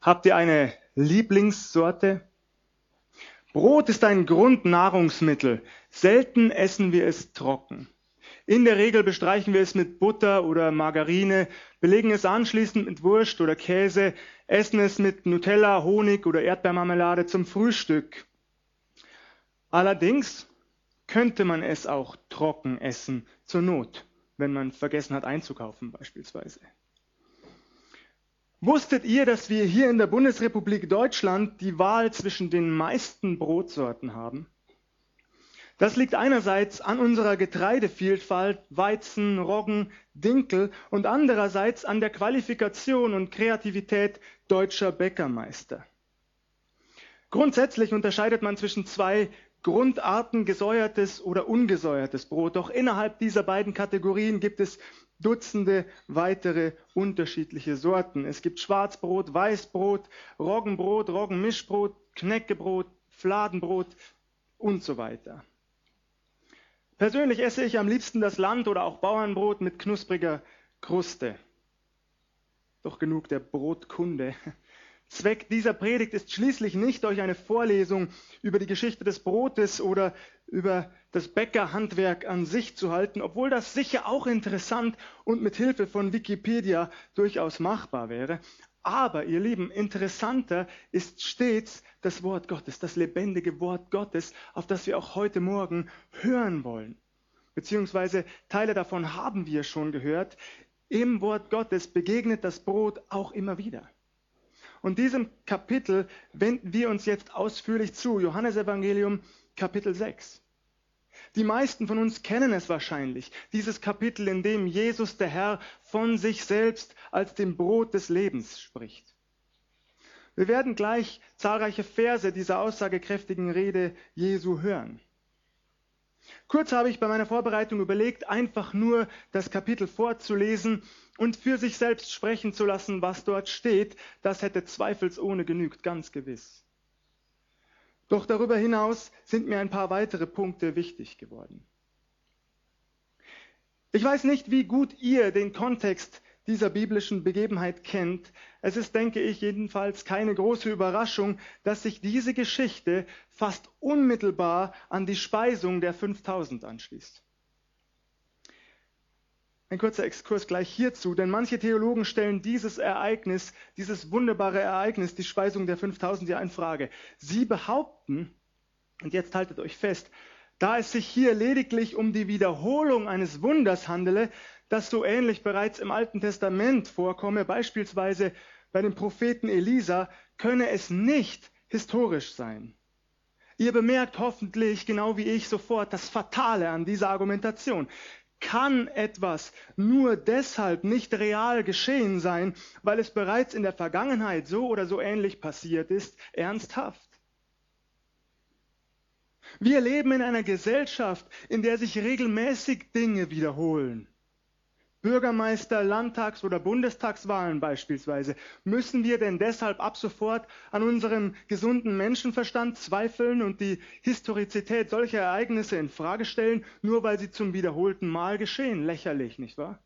Habt ihr eine Lieblingssorte? Brot ist ein Grundnahrungsmittel. Selten essen wir es trocken. In der Regel bestreichen wir es mit Butter oder Margarine, belegen es anschließend mit Wurst oder Käse, essen es mit Nutella, Honig oder Erdbeermarmelade zum Frühstück. Allerdings könnte man es auch trocken essen, zur Not, wenn man vergessen hat einzukaufen beispielsweise. Wusstet ihr, dass wir hier in der Bundesrepublik Deutschland die Wahl zwischen den meisten Brotsorten haben? Das liegt einerseits an unserer Getreidevielfalt, Weizen, Roggen, Dinkel und andererseits an der Qualifikation und Kreativität deutscher Bäckermeister. Grundsätzlich unterscheidet man zwischen zwei Grundarten gesäuertes oder ungesäuertes Brot. Doch innerhalb dieser beiden Kategorien gibt es Dutzende weitere unterschiedliche Sorten. Es gibt Schwarzbrot, Weißbrot, Roggenbrot, Roggenmischbrot, Knäckebrot, Fladenbrot und so weiter. Persönlich esse ich am liebsten das Land- oder auch Bauernbrot mit knuspriger Kruste. Doch genug der Brotkunde. Zweck dieser Predigt ist schließlich nicht, euch eine Vorlesung über die Geschichte des Brotes oder über das Bäckerhandwerk an sich zu halten, obwohl das sicher auch interessant und mit Hilfe von Wikipedia durchaus machbar wäre. Aber, ihr Lieben, interessanter ist stets das Wort Gottes, das lebendige Wort Gottes, auf das wir auch heute Morgen hören wollen. Beziehungsweise Teile davon haben wir schon gehört. Im Wort Gottes begegnet das Brot auch immer wieder. Und diesem Kapitel wenden wir uns jetzt ausführlich zu. Johannes Evangelium Kapitel 6. Die meisten von uns kennen es wahrscheinlich, dieses Kapitel, in dem Jesus der Herr von sich selbst als dem Brot des Lebens spricht. Wir werden gleich zahlreiche Verse dieser aussagekräftigen Rede Jesu hören. Kurz habe ich bei meiner Vorbereitung überlegt, einfach nur das Kapitel vorzulesen und für sich selbst sprechen zu lassen, was dort steht. Das hätte zweifelsohne genügt, ganz gewiss. Doch darüber hinaus sind mir ein paar weitere Punkte wichtig geworden. Ich weiß nicht, wie gut ihr den Kontext dieser biblischen Begebenheit kennt. Es ist, denke ich, jedenfalls keine große Überraschung, dass sich diese Geschichte fast unmittelbar an die Speisung der 5000 anschließt. Ein kurzer Exkurs gleich hierzu, denn manche Theologen stellen dieses Ereignis, dieses wunderbare Ereignis, die Speisung der 5000 ja in Frage. Sie behaupten, und jetzt haltet euch fest, da es sich hier lediglich um die Wiederholung eines Wunders handele, das so ähnlich bereits im Alten Testament vorkomme, beispielsweise bei dem Propheten Elisa, könne es nicht historisch sein. Ihr bemerkt hoffentlich, genau wie ich, sofort das Fatale an dieser Argumentation. Kann etwas nur deshalb nicht real geschehen sein, weil es bereits in der Vergangenheit so oder so ähnlich passiert ist? Ernsthaft? Wir leben in einer Gesellschaft, in der sich regelmäßig Dinge wiederholen. Bürgermeister, Landtags- oder Bundestagswahlen beispielsweise, müssen wir denn deshalb ab sofort an unserem gesunden Menschenverstand zweifeln und die Historizität solcher Ereignisse in Frage stellen, nur weil sie zum wiederholten Mal geschehen? Lächerlich, nicht wahr?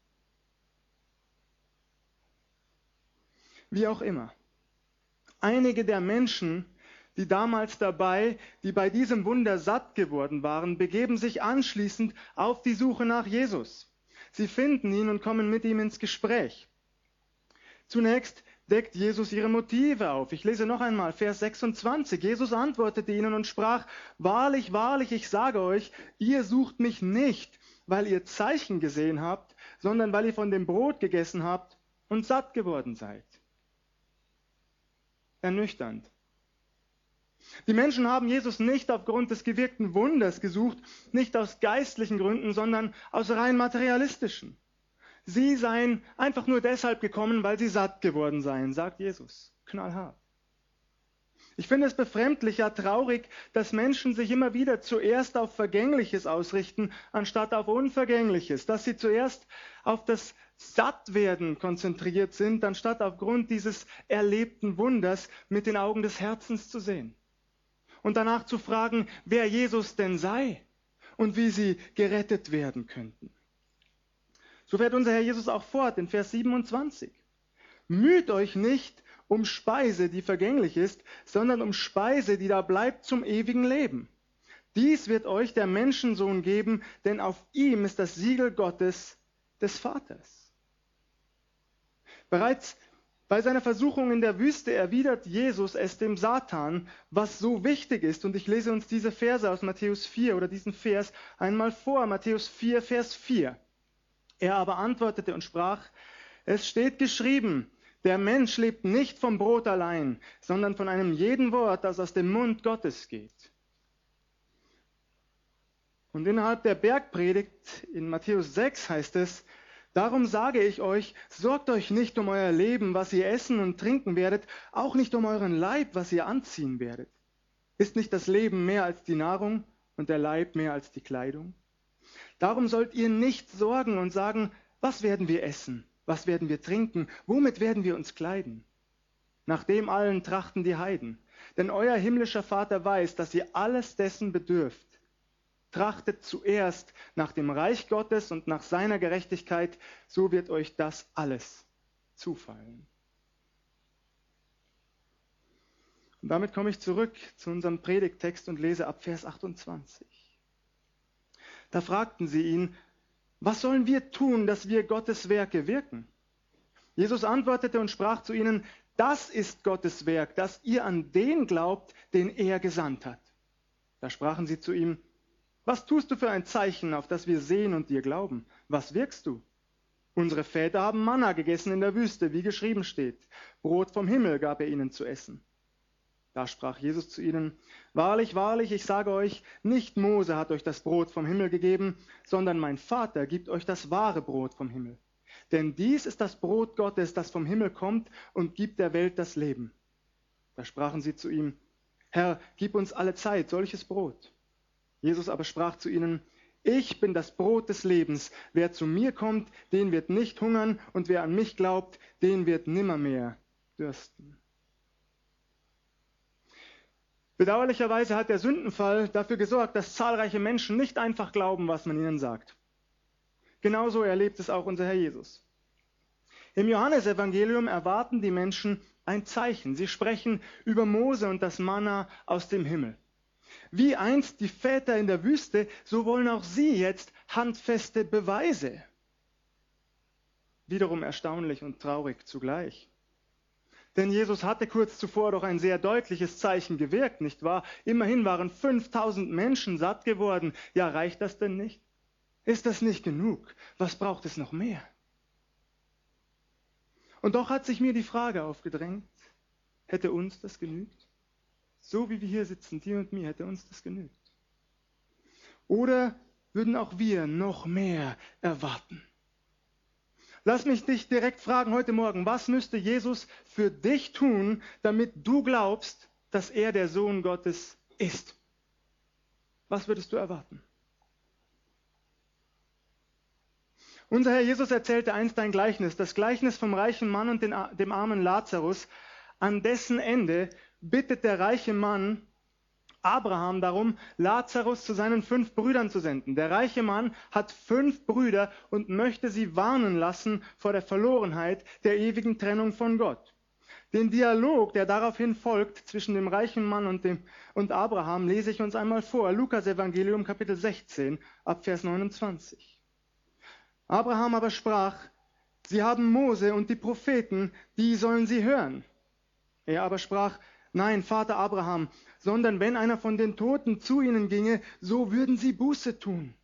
Wie auch immer. Einige der Menschen, die damals dabei, die bei diesem Wunder satt geworden waren, begeben sich anschließend auf die Suche nach Jesus. Sie finden ihn und kommen mit ihm ins Gespräch. Zunächst deckt Jesus ihre Motive auf. Ich lese noch einmal Vers 26. Jesus antwortete ihnen und sprach, Wahrlich, wahrlich, ich sage euch, ihr sucht mich nicht, weil ihr Zeichen gesehen habt, sondern weil ihr von dem Brot gegessen habt und satt geworden seid. Ernüchternd. Die Menschen haben Jesus nicht aufgrund des gewirkten Wunders gesucht, nicht aus geistlichen Gründen, sondern aus rein materialistischen. Sie seien einfach nur deshalb gekommen, weil sie satt geworden seien, sagt Jesus. Knallhart. Ich finde es befremdlich, ja traurig, dass Menschen sich immer wieder zuerst auf Vergängliches ausrichten, anstatt auf Unvergängliches, dass sie zuerst auf das Sattwerden konzentriert sind, anstatt aufgrund dieses erlebten Wunders mit den Augen des Herzens zu sehen und danach zu fragen, wer Jesus denn sei und wie sie gerettet werden könnten. So fährt unser Herr Jesus auch fort in Vers 27. Müht euch nicht um Speise, die vergänglich ist, sondern um Speise, die da bleibt zum ewigen Leben. Dies wird euch der Menschensohn geben, denn auf ihm ist das Siegel Gottes des Vaters. Bereits bei seiner Versuchung in der Wüste erwidert Jesus es dem Satan, was so wichtig ist. Und ich lese uns diese Verse aus Matthäus 4 oder diesen Vers einmal vor. Matthäus 4, Vers 4. Er aber antwortete und sprach, es steht geschrieben, der Mensch lebt nicht vom Brot allein, sondern von einem jeden Wort, das aus dem Mund Gottes geht. Und innerhalb der Bergpredigt in Matthäus 6 heißt es, Darum sage ich euch, sorgt euch nicht um euer Leben, was ihr essen und trinken werdet, auch nicht um euren Leib, was ihr anziehen werdet. Ist nicht das Leben mehr als die Nahrung und der Leib mehr als die Kleidung? Darum sollt ihr nicht sorgen und sagen, was werden wir essen, was werden wir trinken, womit werden wir uns kleiden? Nach dem allen trachten die Heiden. Denn euer himmlischer Vater weiß, dass ihr alles dessen bedürft. Trachtet zuerst nach dem Reich Gottes und nach seiner Gerechtigkeit, so wird euch das alles zufallen. Und damit komme ich zurück zu unserem Predigttext und lese ab Vers 28. Da fragten sie ihn, was sollen wir tun, dass wir Gottes Werke wirken? Jesus antwortete und sprach zu ihnen, das ist Gottes Werk, dass ihr an den glaubt, den er gesandt hat. Da sprachen sie zu ihm, was tust du für ein Zeichen, auf das wir sehen und dir glauben? Was wirkst du? Unsere Väter haben Manna gegessen in der Wüste, wie geschrieben steht. Brot vom Himmel gab er ihnen zu essen. Da sprach Jesus zu ihnen, Wahrlich, wahrlich, ich sage euch, nicht Mose hat euch das Brot vom Himmel gegeben, sondern mein Vater gibt euch das wahre Brot vom Himmel. Denn dies ist das Brot Gottes, das vom Himmel kommt und gibt der Welt das Leben. Da sprachen sie zu ihm, Herr, gib uns alle Zeit solches Brot. Jesus aber sprach zu ihnen, ich bin das Brot des Lebens. Wer zu mir kommt, den wird nicht hungern, und wer an mich glaubt, den wird nimmermehr dürsten. Bedauerlicherweise hat der Sündenfall dafür gesorgt, dass zahlreiche Menschen nicht einfach glauben, was man ihnen sagt. Genauso erlebt es auch unser Herr Jesus. Im Johannesevangelium erwarten die Menschen ein Zeichen. Sie sprechen über Mose und das Manna aus dem Himmel. Wie einst die Väter in der Wüste, so wollen auch sie jetzt handfeste Beweise. Wiederum erstaunlich und traurig zugleich. Denn Jesus hatte kurz zuvor doch ein sehr deutliches Zeichen gewirkt, nicht wahr? Immerhin waren 5000 Menschen satt geworden. Ja, reicht das denn nicht? Ist das nicht genug? Was braucht es noch mehr? Und doch hat sich mir die Frage aufgedrängt, hätte uns das genügt? So wie wir hier sitzen, dir und mir, hätte uns das genügt. Oder würden auch wir noch mehr erwarten? Lass mich dich direkt fragen heute Morgen, was müsste Jesus für dich tun, damit du glaubst, dass er der Sohn Gottes ist? Was würdest du erwarten? Unser Herr Jesus erzählte einst ein Gleichnis, das Gleichnis vom reichen Mann und dem armen Lazarus, an dessen Ende bittet der reiche Mann Abraham darum, Lazarus zu seinen fünf Brüdern zu senden. Der reiche Mann hat fünf Brüder und möchte sie warnen lassen vor der Verlorenheit der ewigen Trennung von Gott. Den Dialog, der daraufhin folgt zwischen dem reichen Mann und, dem, und Abraham, lese ich uns einmal vor. Lukas Evangelium Kapitel 16 ab Vers 29. Abraham aber sprach, Sie haben Mose und die Propheten, die sollen sie hören. Er aber sprach, Nein, Vater Abraham, sondern wenn einer von den Toten zu ihnen ginge, so würden sie Buße tun.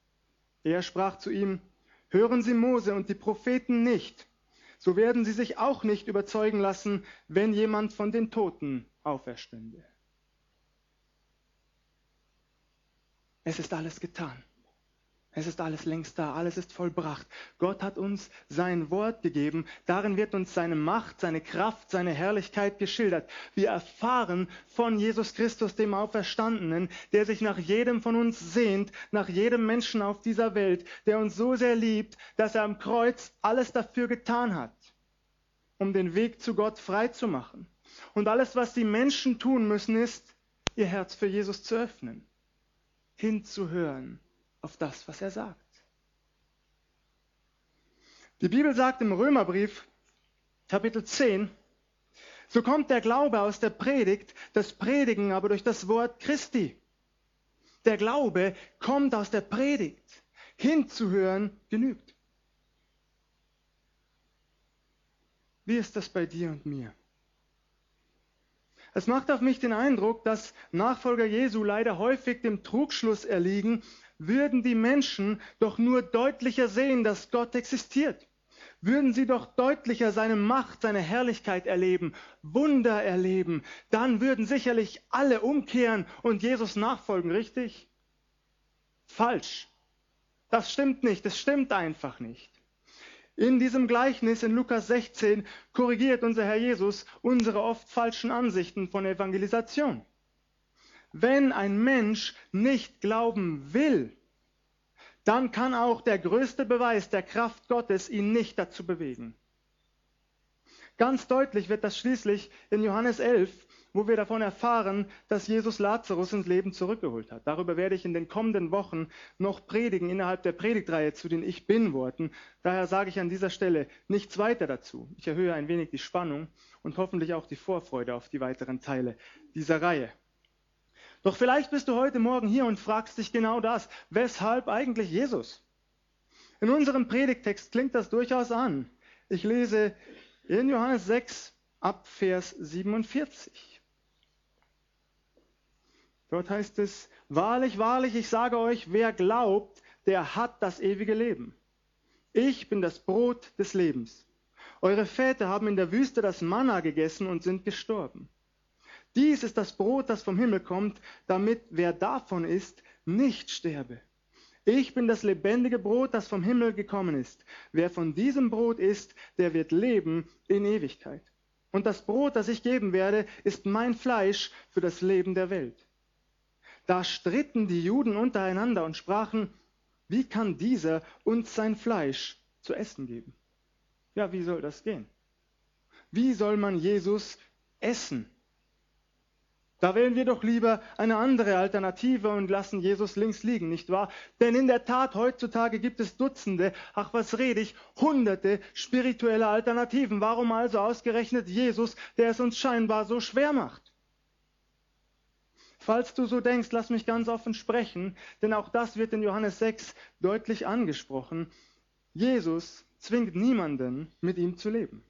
Er sprach zu ihm, Hören Sie Mose und die Propheten nicht, so werden sie sich auch nicht überzeugen lassen, wenn jemand von den Toten auferstünde. Es ist alles getan. Es ist alles längst da, alles ist vollbracht. Gott hat uns sein Wort gegeben. Darin wird uns seine Macht, seine Kraft, seine Herrlichkeit geschildert. Wir erfahren von Jesus Christus, dem Auferstandenen, der sich nach jedem von uns sehnt, nach jedem Menschen auf dieser Welt, der uns so sehr liebt, dass er am Kreuz alles dafür getan hat, um den Weg zu Gott frei zu machen. Und alles, was die Menschen tun müssen, ist, ihr Herz für Jesus zu öffnen, hinzuhören auf das, was er sagt. Die Bibel sagt im Römerbrief, Kapitel 10, So kommt der Glaube aus der Predigt, das Predigen aber durch das Wort Christi. Der Glaube kommt aus der Predigt. Hinzuhören genügt. Wie ist das bei dir und mir? Es macht auf mich den Eindruck, dass Nachfolger Jesu leider häufig dem Trugschluss erliegen, würden die Menschen doch nur deutlicher sehen, dass Gott existiert. Würden sie doch deutlicher seine Macht, seine Herrlichkeit erleben, Wunder erleben, dann würden sicherlich alle umkehren und Jesus nachfolgen, richtig? Falsch. Das stimmt nicht, das stimmt einfach nicht. In diesem Gleichnis in Lukas 16 korrigiert unser Herr Jesus unsere oft falschen Ansichten von Evangelisation. Wenn ein Mensch nicht glauben will, dann kann auch der größte Beweis der Kraft Gottes ihn nicht dazu bewegen. Ganz deutlich wird das schließlich in Johannes 11, wo wir davon erfahren, dass Jesus Lazarus ins Leben zurückgeholt hat. Darüber werde ich in den kommenden Wochen noch predigen innerhalb der Predigtreihe zu den Ich Bin-Worten. Daher sage ich an dieser Stelle nichts weiter dazu. Ich erhöhe ein wenig die Spannung und hoffentlich auch die Vorfreude auf die weiteren Teile dieser Reihe. Doch vielleicht bist du heute Morgen hier und fragst dich genau das. Weshalb eigentlich Jesus? In unserem Predigtext klingt das durchaus an. Ich lese in Johannes 6 ab Vers 47. Dort heißt es, wahrlich, wahrlich, ich sage euch, wer glaubt, der hat das ewige Leben. Ich bin das Brot des Lebens. Eure Väter haben in der Wüste das Manna gegessen und sind gestorben. Dies ist das Brot, das vom Himmel kommt, damit wer davon isst, nicht sterbe. Ich bin das lebendige Brot, das vom Himmel gekommen ist. Wer von diesem Brot isst, der wird leben in Ewigkeit. Und das Brot, das ich geben werde, ist mein Fleisch für das Leben der Welt. Da stritten die Juden untereinander und sprachen, wie kann dieser uns sein Fleisch zu essen geben? Ja, wie soll das gehen? Wie soll man Jesus essen? Da wählen wir doch lieber eine andere Alternative und lassen Jesus links liegen, nicht wahr? Denn in der Tat, heutzutage gibt es Dutzende, ach was rede ich, hunderte spirituelle Alternativen. Warum also ausgerechnet Jesus, der es uns scheinbar so schwer macht? Falls du so denkst, lass mich ganz offen sprechen, denn auch das wird in Johannes 6 deutlich angesprochen. Jesus zwingt niemanden, mit ihm zu leben.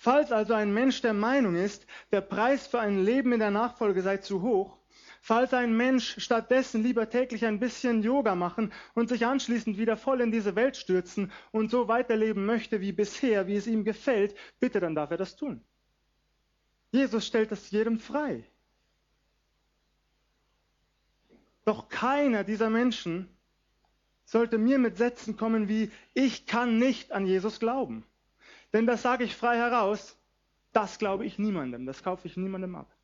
Falls also ein Mensch der Meinung ist, der Preis für ein Leben in der Nachfolge sei zu hoch, falls ein Mensch stattdessen lieber täglich ein bisschen Yoga machen und sich anschließend wieder voll in diese Welt stürzen und so weiterleben möchte wie bisher, wie es ihm gefällt, bitte dann darf er das tun. Jesus stellt das jedem frei. Doch keiner dieser Menschen sollte mir mit Sätzen kommen wie, ich kann nicht an Jesus glauben. Denn das sage ich frei heraus, das glaube ich niemandem, das kaufe ich niemandem ab.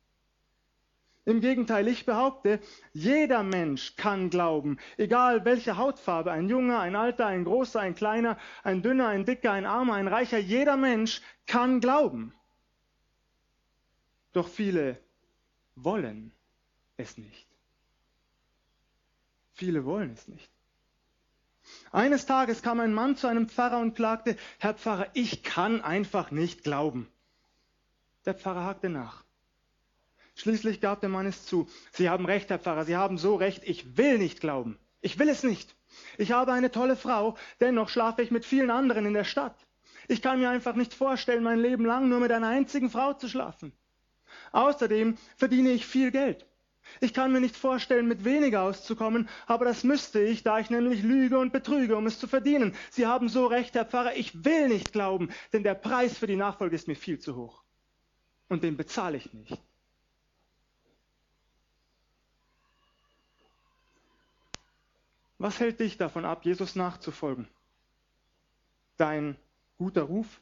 Im Gegenteil, ich behaupte, jeder Mensch kann glauben, egal welche Hautfarbe, ein Junger, ein Alter, ein Großer, ein Kleiner, ein Dünner, ein Dicker, ein Armer, ein Reicher, jeder Mensch kann glauben. Doch viele wollen es nicht. Viele wollen es nicht. Eines Tages kam ein Mann zu einem Pfarrer und klagte, Herr Pfarrer, ich kann einfach nicht glauben. Der Pfarrer hakte nach. Schließlich gab der Mann es zu. Sie haben recht, Herr Pfarrer, Sie haben so recht, ich will nicht glauben. Ich will es nicht. Ich habe eine tolle Frau, dennoch schlafe ich mit vielen anderen in der Stadt. Ich kann mir einfach nicht vorstellen, mein Leben lang nur mit einer einzigen Frau zu schlafen. Außerdem verdiene ich viel Geld. Ich kann mir nicht vorstellen, mit weniger auszukommen, aber das müsste ich, da ich nämlich lüge und betrüge, um es zu verdienen. Sie haben so recht, Herr Pfarrer, ich will nicht glauben, denn der Preis für die Nachfolge ist mir viel zu hoch. Und den bezahle ich nicht. Was hält dich davon ab, Jesus nachzufolgen? Dein guter Ruf?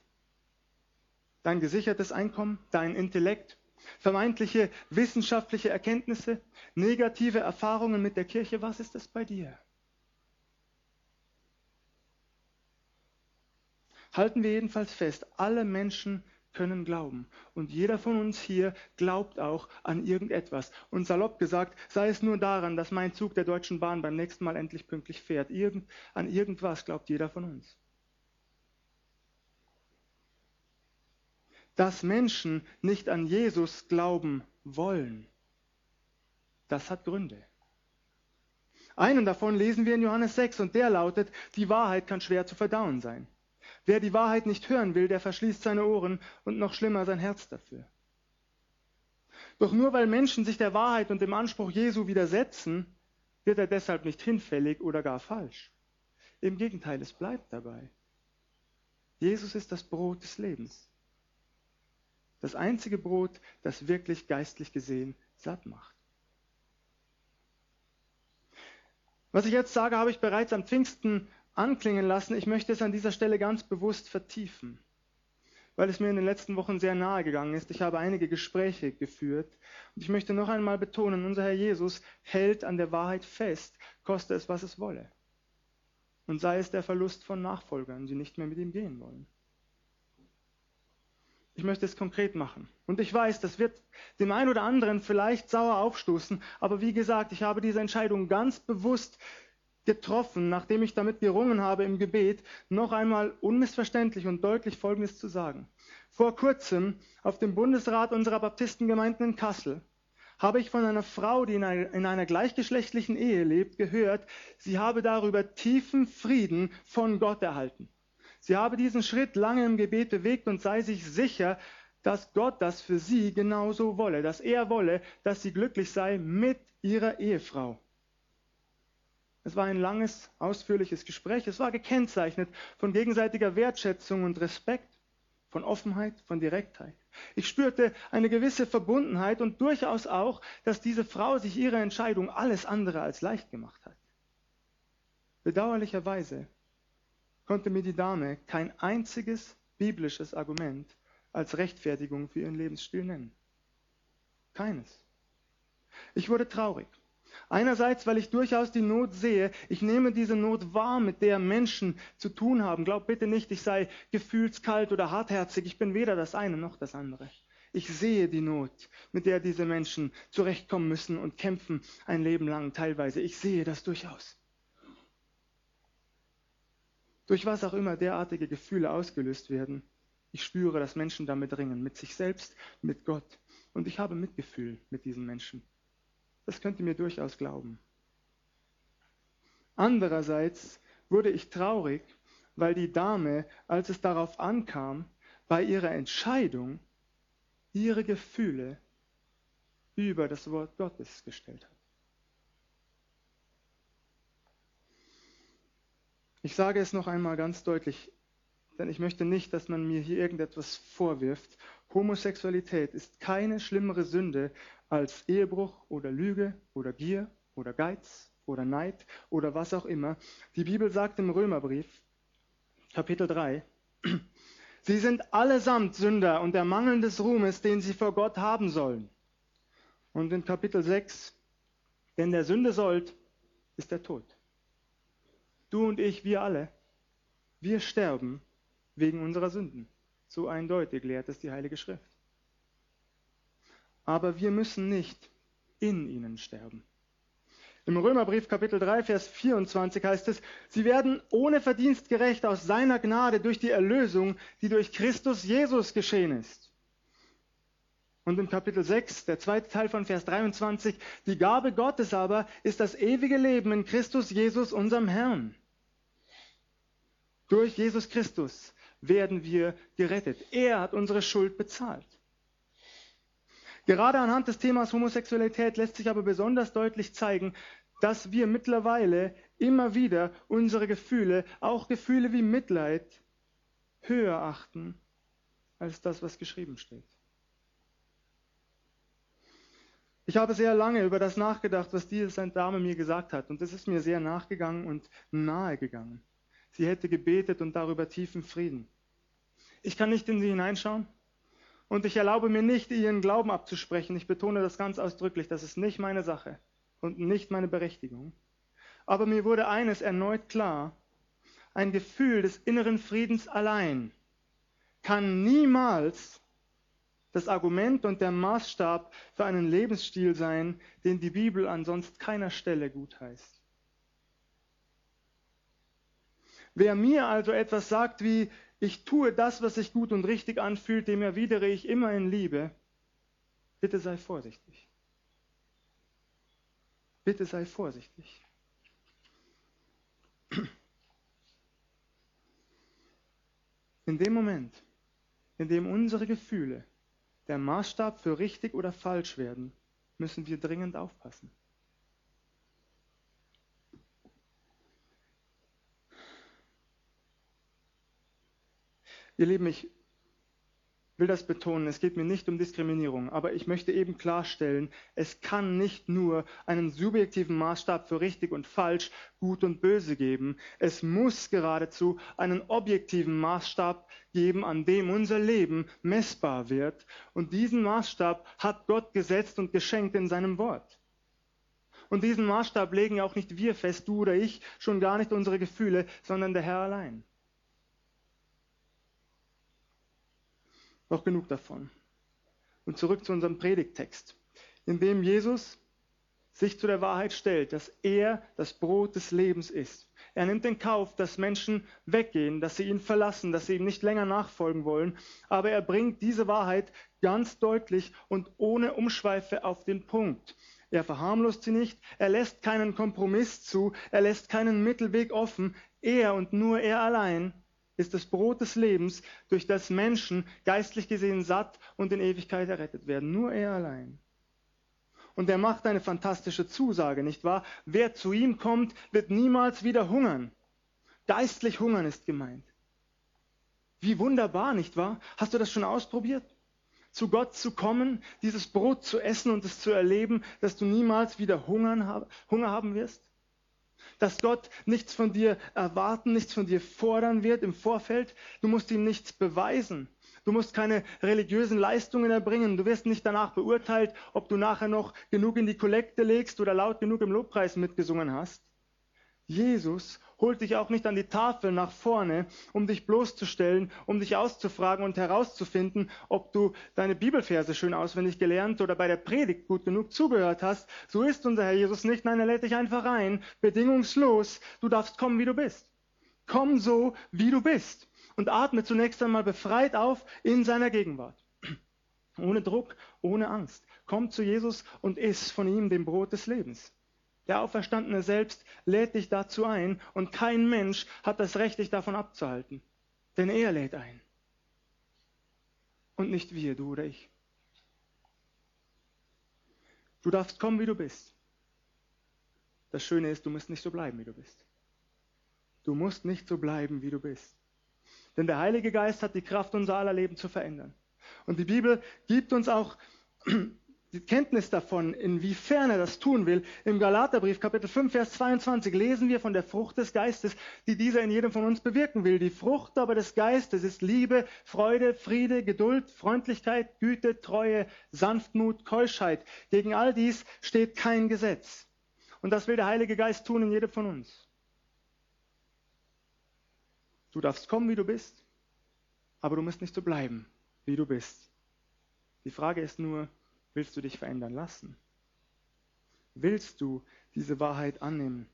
Dein gesichertes Einkommen? Dein Intellekt? Vermeintliche wissenschaftliche Erkenntnisse, negative Erfahrungen mit der Kirche. Was ist das bei dir? Halten wir jedenfalls fest, alle Menschen können glauben. Und jeder von uns hier glaubt auch an irgendetwas. Und salopp gesagt, sei es nur daran, dass mein Zug der Deutschen Bahn beim nächsten Mal endlich pünktlich fährt. Irgend, an irgendwas glaubt jeder von uns. Dass Menschen nicht an Jesus glauben wollen. Das hat Gründe. Einen davon lesen wir in Johannes 6 und der lautet, die Wahrheit kann schwer zu verdauen sein. Wer die Wahrheit nicht hören will, der verschließt seine Ohren und noch schlimmer sein Herz dafür. Doch nur weil Menschen sich der Wahrheit und dem Anspruch Jesu widersetzen, wird er deshalb nicht hinfällig oder gar falsch. Im Gegenteil, es bleibt dabei. Jesus ist das Brot des Lebens. Das einzige Brot, das wirklich geistlich gesehen satt macht. Was ich jetzt sage, habe ich bereits am Pfingsten anklingen lassen. Ich möchte es an dieser Stelle ganz bewusst vertiefen, weil es mir in den letzten Wochen sehr nahe gegangen ist. Ich habe einige Gespräche geführt und ich möchte noch einmal betonen, unser Herr Jesus hält an der Wahrheit fest, koste es, was es wolle. Und sei es der Verlust von Nachfolgern, die nicht mehr mit ihm gehen wollen. Ich möchte es konkret machen. Und ich weiß, das wird dem einen oder anderen vielleicht sauer aufstoßen, aber wie gesagt, ich habe diese Entscheidung ganz bewusst getroffen, nachdem ich damit gerungen habe im Gebet, noch einmal unmissverständlich und deutlich Folgendes zu sagen. Vor kurzem auf dem Bundesrat unserer Baptistengemeinden in Kassel habe ich von einer Frau, die in einer, in einer gleichgeschlechtlichen Ehe lebt, gehört, sie habe darüber tiefen Frieden von Gott erhalten. Sie habe diesen Schritt lange im Gebet bewegt und sei sich sicher, dass Gott das für sie genauso wolle, dass er wolle, dass sie glücklich sei mit ihrer Ehefrau. Es war ein langes, ausführliches Gespräch. Es war gekennzeichnet von gegenseitiger Wertschätzung und Respekt, von Offenheit, von Direktheit. Ich spürte eine gewisse Verbundenheit und durchaus auch, dass diese Frau sich ihre Entscheidung alles andere als leicht gemacht hat. Bedauerlicherweise konnte mir die Dame kein einziges biblisches Argument als Rechtfertigung für ihren Lebensstil nennen. Keines. Ich wurde traurig. Einerseits, weil ich durchaus die Not sehe. Ich nehme diese Not wahr, mit der Menschen zu tun haben. Glaub bitte nicht, ich sei gefühlskalt oder hartherzig. Ich bin weder das eine noch das andere. Ich sehe die Not, mit der diese Menschen zurechtkommen müssen und kämpfen ein Leben lang teilweise. Ich sehe das durchaus durch was auch immer derartige Gefühle ausgelöst werden. Ich spüre, dass Menschen damit ringen, mit sich selbst, mit Gott. Und ich habe Mitgefühl mit diesen Menschen. Das könnt ihr mir durchaus glauben. Andererseits wurde ich traurig, weil die Dame, als es darauf ankam, bei ihrer Entscheidung ihre Gefühle über das Wort Gottes gestellt hat. Ich sage es noch einmal ganz deutlich, denn ich möchte nicht, dass man mir hier irgendetwas vorwirft. Homosexualität ist keine schlimmere Sünde als Ehebruch oder Lüge oder Gier oder Geiz oder Neid oder was auch immer. Die Bibel sagt im Römerbrief, Kapitel 3, Sie sind allesamt Sünder und der Mangel des Ruhmes, den sie vor Gott haben sollen. Und in Kapitel 6, denn der Sünde sollt, ist der Tod. Du und ich, wir alle, wir sterben wegen unserer Sünden. So eindeutig lehrt es die Heilige Schrift. Aber wir müssen nicht in ihnen sterben. Im Römerbrief Kapitel 3, Vers 24 heißt es, sie werden ohne Verdienst gerecht aus seiner Gnade durch die Erlösung, die durch Christus Jesus geschehen ist. Und im Kapitel 6, der zweite Teil von Vers 23, die Gabe Gottes aber ist das ewige Leben in Christus Jesus, unserem Herrn. Durch Jesus Christus werden wir gerettet. Er hat unsere Schuld bezahlt. Gerade anhand des Themas Homosexualität lässt sich aber besonders deutlich zeigen, dass wir mittlerweile immer wieder unsere Gefühle, auch Gefühle wie Mitleid, höher achten als das, was geschrieben steht. Ich habe sehr lange über das nachgedacht, was diese Dame mir gesagt hat, und es ist mir sehr nachgegangen und nahegegangen. Sie hätte gebetet und darüber tiefen Frieden. Ich kann nicht in sie hineinschauen und ich erlaube mir nicht, ihren Glauben abzusprechen. Ich betone das ganz ausdrücklich. Das ist nicht meine Sache und nicht meine Berechtigung. Aber mir wurde eines erneut klar. Ein Gefühl des inneren Friedens allein kann niemals das Argument und der Maßstab für einen Lebensstil sein, den die Bibel an sonst keiner Stelle gutheißt. Wer mir also etwas sagt wie, ich tue das, was sich gut und richtig anfühlt, dem erwidere ich immer in Liebe, bitte sei vorsichtig. Bitte sei vorsichtig. In dem Moment, in dem unsere Gefühle der Maßstab für richtig oder falsch werden, müssen wir dringend aufpassen. Ihr Lieben, ich will das betonen, es geht mir nicht um Diskriminierung, aber ich möchte eben klarstellen, es kann nicht nur einen subjektiven Maßstab für richtig und falsch, gut und böse geben, es muss geradezu einen objektiven Maßstab geben, an dem unser Leben messbar wird. Und diesen Maßstab hat Gott gesetzt und geschenkt in seinem Wort. Und diesen Maßstab legen auch nicht wir fest, du oder ich, schon gar nicht unsere Gefühle, sondern der Herr allein. Noch genug davon. Und zurück zu unserem Predigttext, in dem Jesus sich zu der Wahrheit stellt, dass er das Brot des Lebens ist. Er nimmt in Kauf, dass Menschen weggehen, dass sie ihn verlassen, dass sie ihm nicht länger nachfolgen wollen, aber er bringt diese Wahrheit ganz deutlich und ohne Umschweife auf den Punkt. Er verharmlost sie nicht, er lässt keinen Kompromiss zu, er lässt keinen Mittelweg offen, er und nur er allein ist das Brot des Lebens, durch das Menschen geistlich gesehen satt und in Ewigkeit errettet werden. Nur er allein. Und er macht eine fantastische Zusage, nicht wahr? Wer zu ihm kommt, wird niemals wieder hungern. Geistlich hungern ist gemeint. Wie wunderbar, nicht wahr? Hast du das schon ausprobiert? Zu Gott zu kommen, dieses Brot zu essen und es zu erleben, dass du niemals wieder Hunger haben wirst? Dass Gott nichts von dir erwarten, nichts von dir fordern wird im Vorfeld. Du musst ihm nichts beweisen. Du musst keine religiösen Leistungen erbringen. Du wirst nicht danach beurteilt, ob du nachher noch genug in die Kollekte legst oder laut genug im Lobpreis mitgesungen hast. Jesus holt dich auch nicht an die Tafel nach vorne, um dich bloßzustellen, um dich auszufragen und herauszufinden, ob du deine Bibelverse schön auswendig gelernt oder bei der Predigt gut genug zugehört hast. So ist unser Herr Jesus nicht. Nein, er lädt dich einfach ein, bedingungslos. Du darfst kommen, wie du bist. Komm so, wie du bist. Und atme zunächst einmal befreit auf in seiner Gegenwart. Ohne Druck, ohne Angst. Komm zu Jesus und iss von ihm dem Brot des Lebens. Der Auferstandene selbst lädt dich dazu ein und kein Mensch hat das Recht, dich davon abzuhalten. Denn er lädt ein. Und nicht wir, du oder ich. Du darfst kommen, wie du bist. Das Schöne ist, du musst nicht so bleiben, wie du bist. Du musst nicht so bleiben, wie du bist. Denn der Heilige Geist hat die Kraft, unser aller Leben zu verändern. Und die Bibel gibt uns auch die Kenntnis davon, inwiefern er das tun will. Im Galaterbrief Kapitel 5, Vers 22 lesen wir von der Frucht des Geistes, die dieser in jedem von uns bewirken will. Die Frucht aber des Geistes ist Liebe, Freude, Friede, Geduld, Freundlichkeit, Güte, Treue, Sanftmut, Keuschheit. Gegen all dies steht kein Gesetz. Und das will der Heilige Geist tun in jedem von uns. Du darfst kommen, wie du bist, aber du musst nicht so bleiben, wie du bist. Die Frage ist nur, Willst du dich verändern lassen? Willst du diese Wahrheit annehmen?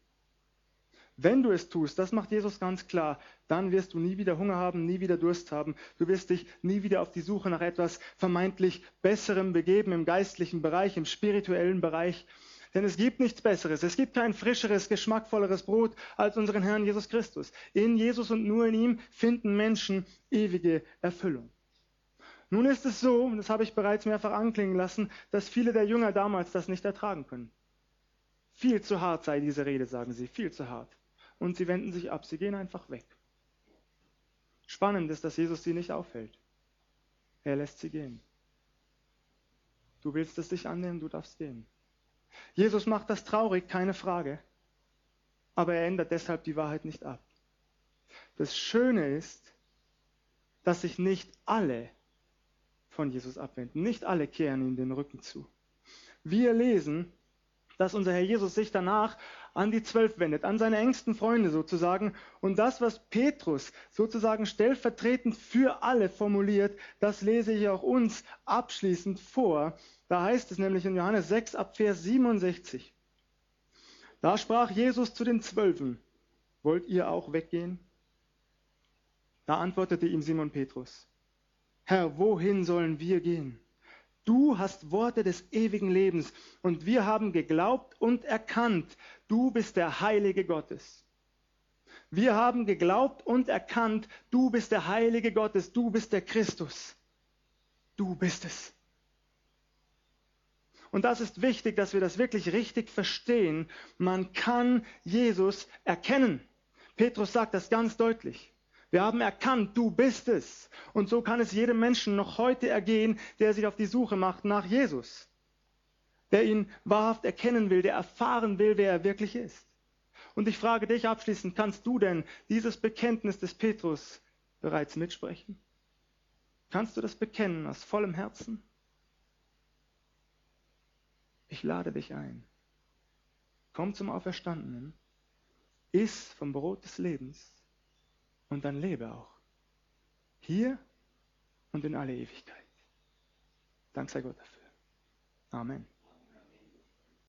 Wenn du es tust, das macht Jesus ganz klar, dann wirst du nie wieder Hunger haben, nie wieder Durst haben. Du wirst dich nie wieder auf die Suche nach etwas vermeintlich Besserem begeben im geistlichen Bereich, im spirituellen Bereich. Denn es gibt nichts Besseres. Es gibt kein frischeres, geschmackvolleres Brot als unseren Herrn Jesus Christus. In Jesus und nur in ihm finden Menschen ewige Erfüllung. Nun ist es so, und das habe ich bereits mehrfach anklingen lassen, dass viele der Jünger damals das nicht ertragen können. Viel zu hart sei diese Rede, sagen sie, viel zu hart. Und sie wenden sich ab, sie gehen einfach weg. Spannend ist, dass Jesus sie nicht aufhält. Er lässt sie gehen. Du willst es dich annehmen, du darfst gehen. Jesus macht das traurig, keine Frage. Aber er ändert deshalb die Wahrheit nicht ab. Das Schöne ist, dass sich nicht alle von Jesus abwenden. Nicht alle kehren ihm den Rücken zu. Wir lesen, dass unser Herr Jesus sich danach an die Zwölf wendet, an seine engsten Freunde sozusagen. Und das, was Petrus sozusagen stellvertretend für alle formuliert, das lese ich auch uns abschließend vor. Da heißt es nämlich in Johannes 6 ab Vers 67. Da sprach Jesus zu den Zwölfen, wollt ihr auch weggehen? Da antwortete ihm Simon Petrus, Herr, wohin sollen wir gehen? Du hast Worte des ewigen Lebens und wir haben geglaubt und erkannt, du bist der Heilige Gottes. Wir haben geglaubt und erkannt, du bist der Heilige Gottes, du bist der Christus. Du bist es. Und das ist wichtig, dass wir das wirklich richtig verstehen. Man kann Jesus erkennen. Petrus sagt das ganz deutlich. Wir haben erkannt, du bist es. Und so kann es jedem Menschen noch heute ergehen, der sich auf die Suche macht nach Jesus. Der ihn wahrhaft erkennen will, der erfahren will, wer er wirklich ist. Und ich frage dich abschließend, kannst du denn dieses Bekenntnis des Petrus bereits mitsprechen? Kannst du das bekennen aus vollem Herzen? Ich lade dich ein. Komm zum Auferstandenen, iss vom Brot des Lebens und dann lebe auch. Hier und in alle Ewigkeit. Dank sei Gott dafür. Amen.